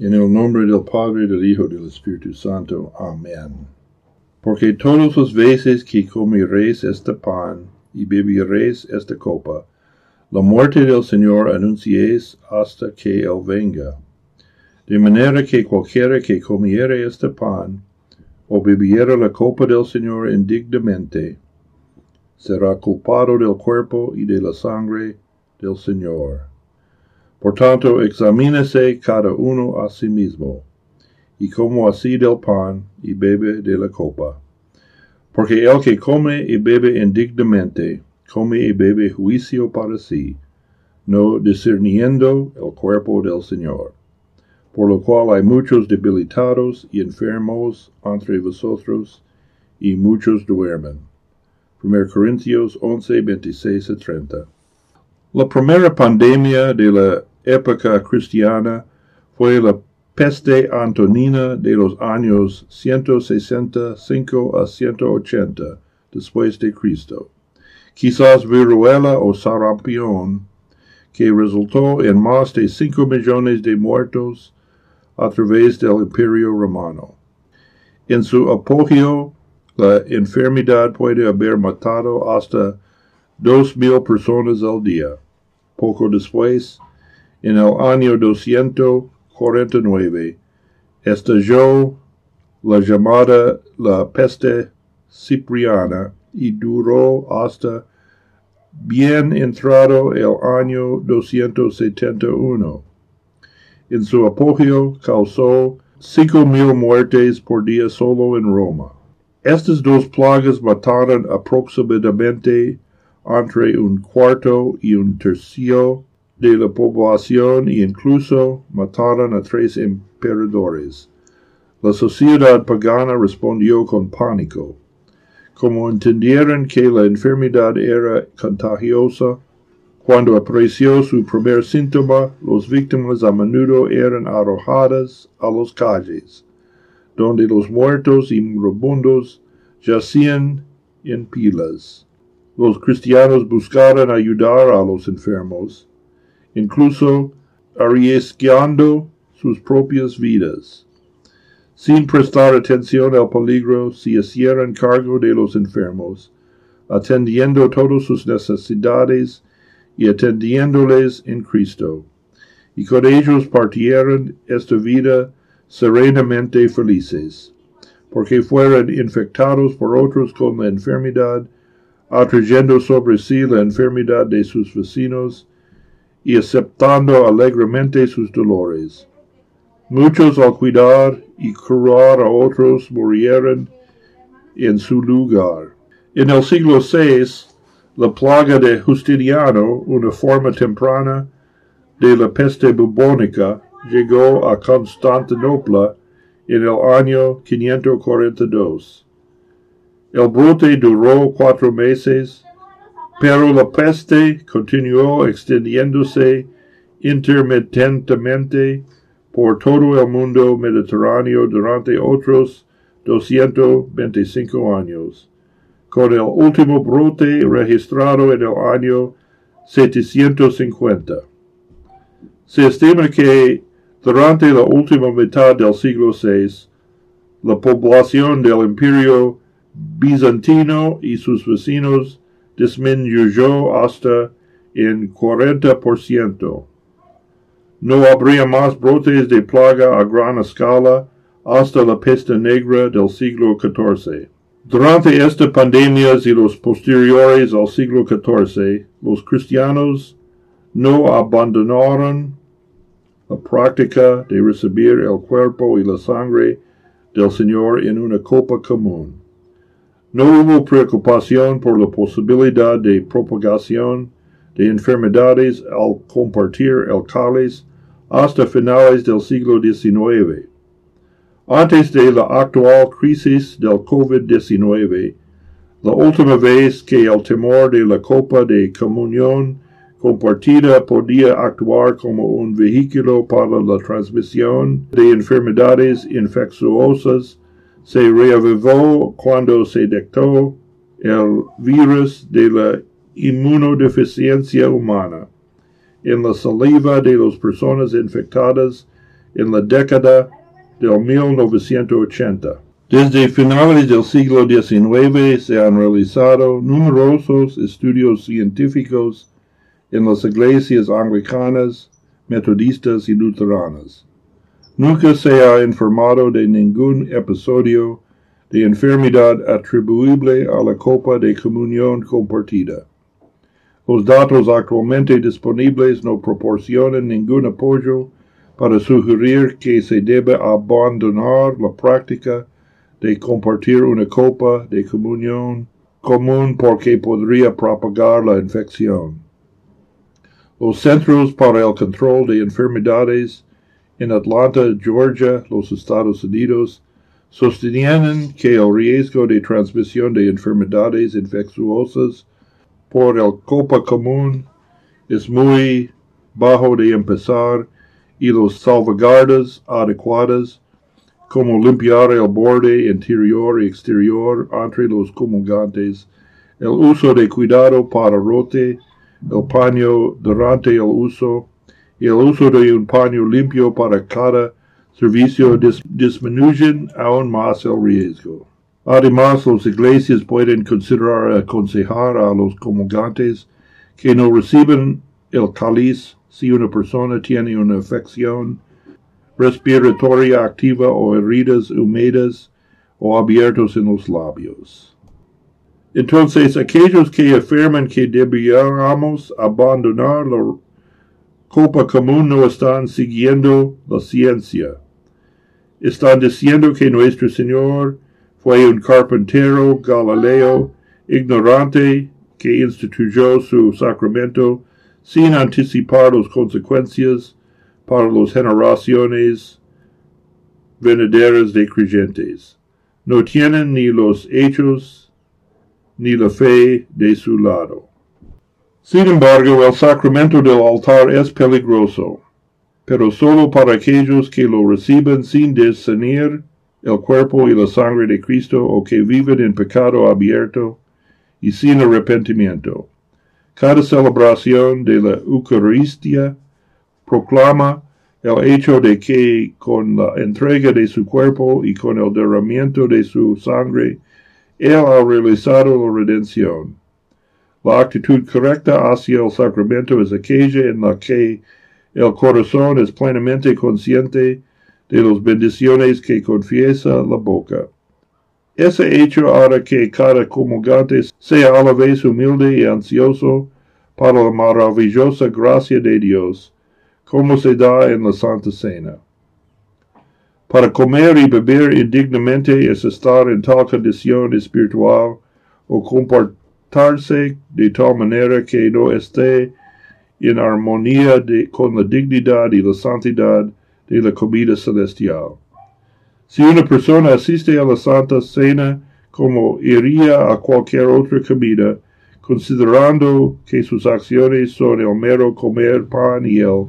En el nombre del Padre, del Hijo, del Espíritu Santo. Amén. Porque todos los veces que comeréis este pan y beberéis esta copa, la muerte del Señor anunciéis hasta que Él venga. De manera que cualquiera que comiere este pan o bebiere la copa del Señor indignamente, será culpado del cuerpo y de la sangre del Señor. Por tanto, examínese cada uno a sí mismo, y como así del pan y bebe de la copa. Porque el que come y bebe indignamente, come y bebe juicio para sí, no discerniendo el cuerpo del Señor. Por lo cual hay muchos debilitados y enfermos entre vosotros, y muchos duermen. 1 Corintios 11, 26 a 30. La primera pandemia de la época cristiana fue la peste antonina de los años 165 a 180 después de Cristo. Quizás viruela o sarampión, que resultó en más de 5 millones de muertos a través del Imperio Romano. En su apogeo, la enfermedad puede haber matado hasta dos mil personas al día. Poco después, en el año 249, estalló la llamada la peste cipriana y duró hasta bien entrado el año 271. En su apogeo causó cinco mil muertes por día solo en Roma. Estas dos plagas mataron aproximadamente entre un cuarto y un tercio de la población e incluso mataron a tres emperadores. La sociedad pagana respondió con pánico. Como entendieron que la enfermedad era contagiosa, cuando apareció su primer síntoma, los víctimas a menudo eran arrojadas a las calles, donde los muertos y moribundos yacían en pilas. Los cristianos buscaron ayudar a los enfermos, incluso arriesgando sus propias vidas. Sin prestar atención al peligro, se hicieron cargo de los enfermos, atendiendo todas sus necesidades y atendiéndoles en Cristo. Y con ellos partieron esta vida serenamente felices, porque fueron infectados por otros con la enfermedad, atrayendo sobre sí la enfermedad de sus vecinos, y aceptando alegremente sus dolores. Muchos al cuidar y curar a otros murieron en su lugar. En el siglo VI, la plaga de Justiniano, una forma temprana de la peste bubónica, llegó a Constantinopla en el año 542. El brote duró cuatro meses pero la peste continuó extendiéndose intermitentemente por todo el mundo mediterráneo durante otros 225 años, con el último brote registrado en el año 750. Se estima que durante la última mitad del siglo VI, la población del imperio bizantino y sus vecinos disminuyó hasta en 40%. No habría más brotes de plaga a gran escala hasta la peste negra del siglo XIV. Durante esta pandemia y los posteriores al siglo XIV, los cristianos no abandonaron la práctica de recibir el cuerpo y la sangre del Señor en una copa común. No hubo preocupación por la posibilidad de propagación de enfermedades al compartir el cáliz hasta finales del siglo XIX. Antes de la actual crisis del COVID-19, la última vez que el temor de la copa de comunión compartida podía actuar como un vehículo para la transmisión de enfermedades infecciosas se reavivó cuando se detectó el virus de la inmunodeficiencia humana en la saliva de las personas infectadas en la década del 1980. Desde finales del siglo XIX se han realizado numerosos estudios científicos en las iglesias anglicanas, metodistas y luteranas. Nunca se ha informado de ningún episodio de enfermedad atribuible a la copa de comunión compartida. Los datos actualmente disponibles no proporcionan ningún apoyo para sugerir que se debe abandonar la práctica de compartir una copa de comunión común porque podría propagar la infección. Los Centros para el Control de Enfermedades en Atlanta, Georgia, los Estados Unidos, sostenían que el riesgo de transmisión de enfermedades infecciosas por el copa común es muy bajo de empezar y los salvaguardas adecuadas como limpiar el borde interior y exterior entre los comulgantes, el uso de cuidado para rote, el paño durante el uso, y el uso de un paño limpio para cada servicio disminuyen aún más el riesgo. Además, las iglesias pueden considerar aconsejar a los comulgantes que no reciben el cáliz si una persona tiene una infección respiratoria activa o heridas húmedas o abiertos en los labios. Entonces, aquellos que afirman que debiéramos abandonar la copa común no están siguiendo la ciencia. Están diciendo que nuestro Señor fue un carpintero Galileo ignorante que instituyó su sacramento sin anticipar las consecuencias para las generaciones venideras de creyentes. No tienen ni los hechos ni la fe de su lado. Sin embargo, el sacramento del altar es peligroso, pero solo para aquellos que lo reciben sin discernir el cuerpo y la sangre de Cristo o que viven en pecado abierto y sin arrepentimiento. Cada celebración de la Eucaristía proclama el hecho de que con la entrega de su cuerpo y con el derramamiento de su sangre, Él ha realizado la redención. La actitud correcta hacia el sacramento es aquella en la que el corazón es plenamente consciente de las bendiciones que confiesa la boca. Ese hecho hará que cada comulgante sea a la vez humilde y ansioso para la maravillosa gracia de Dios, como se da en la Santa Cena. Para comer y beber indignamente es estar en tal condición espiritual o compartir de tal manera que no esté en armonía con la dignidad y la santidad de la comida celestial. Si una persona asiste a la Santa Cena como iría a cualquier otra comida, considerando que sus acciones son el mero comer pan y el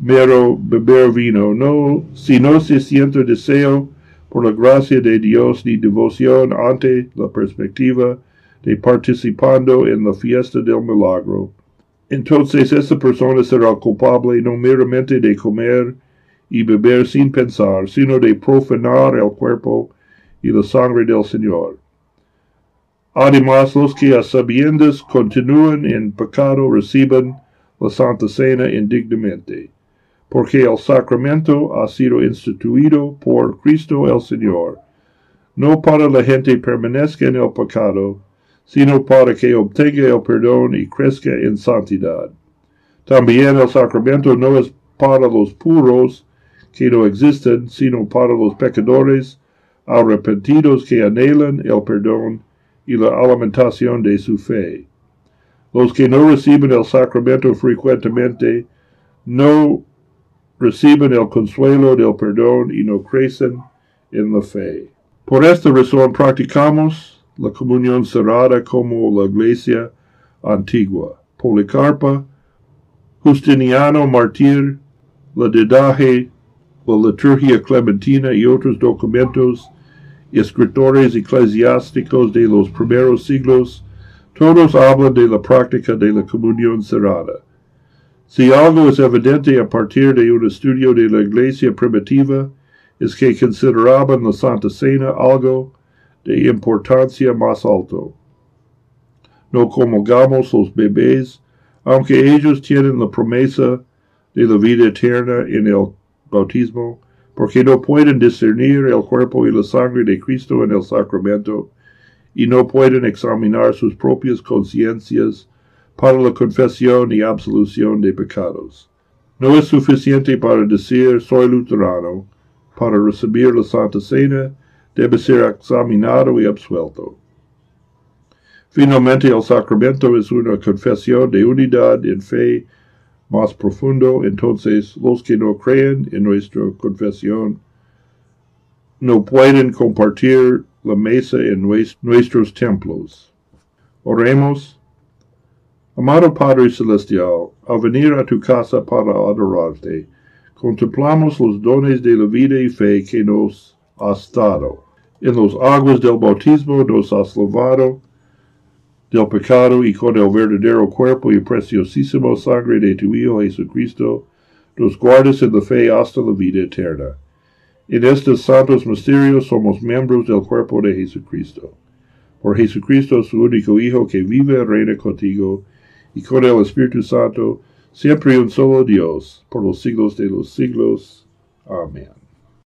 mero beber vino, no, si no se siente deseo por la gracia de Dios ni devoción ante la perspectiva de participando en la fiesta del milagro. Entonces esa persona será culpable no meramente de comer y beber sin pensar, sino de profanar el cuerpo y la sangre del Señor. Además, los que a sabiendas continúan en pecado reciben la Santa Cena indignamente, porque el sacramento ha sido instituido por Cristo el Señor, no para la gente permanezca en el pecado, sino para que obtenga el perdón y crezca en santidad. También el sacramento no es para los puros que no existen, sino para los pecadores arrepentidos que anhelan el perdón y la alimentación de su fe. Los que no reciben el sacramento frecuentemente no reciben el consuelo del perdón y no crecen en la fe. Por esta razón practicamos la comunión cerrada como la iglesia antigua. Policarpa, Justiniano Martir, la Didaje, la liturgia clementina y otros documentos escritores eclesiásticos de los primeros siglos, todos hablan de la práctica de la comunión cerrada. Si algo es evidente a partir de un estudio de la iglesia primitiva, es que consideraban la Santa Cena algo de importancia más alto. No comulgamos los bebés, aunque ellos tienen la promesa de la vida eterna en el bautismo, porque no pueden discernir el cuerpo y la sangre de Cristo en el sacramento, y no pueden examinar sus propias conciencias para la confesión y absolución de pecados. No es suficiente para decir soy luterano, para recibir la Santa Cena, debe ser examinado y absuelto. Finalmente, el sacramento es una confesión de unidad en fe más profundo, entonces los que no creen en nuestra confesión no pueden compartir la mesa en nuestros templos. Oremos. Amado Padre Celestial, al venir a tu casa para adorarte, contemplamos los dones de la vida y fe que nos has dado. En los aguas del bautismo nos has lavado del pecado y con el verdadero cuerpo y preciosísimo sangre de tu Hijo Jesucristo, nos guardas en la fe hasta la vida eterna. En estos santos misterios somos miembros del cuerpo de Jesucristo. Por Jesucristo, su único Hijo, que vive y reina contigo, y con el Espíritu Santo, siempre un solo Dios, por los siglos de los siglos. Amén.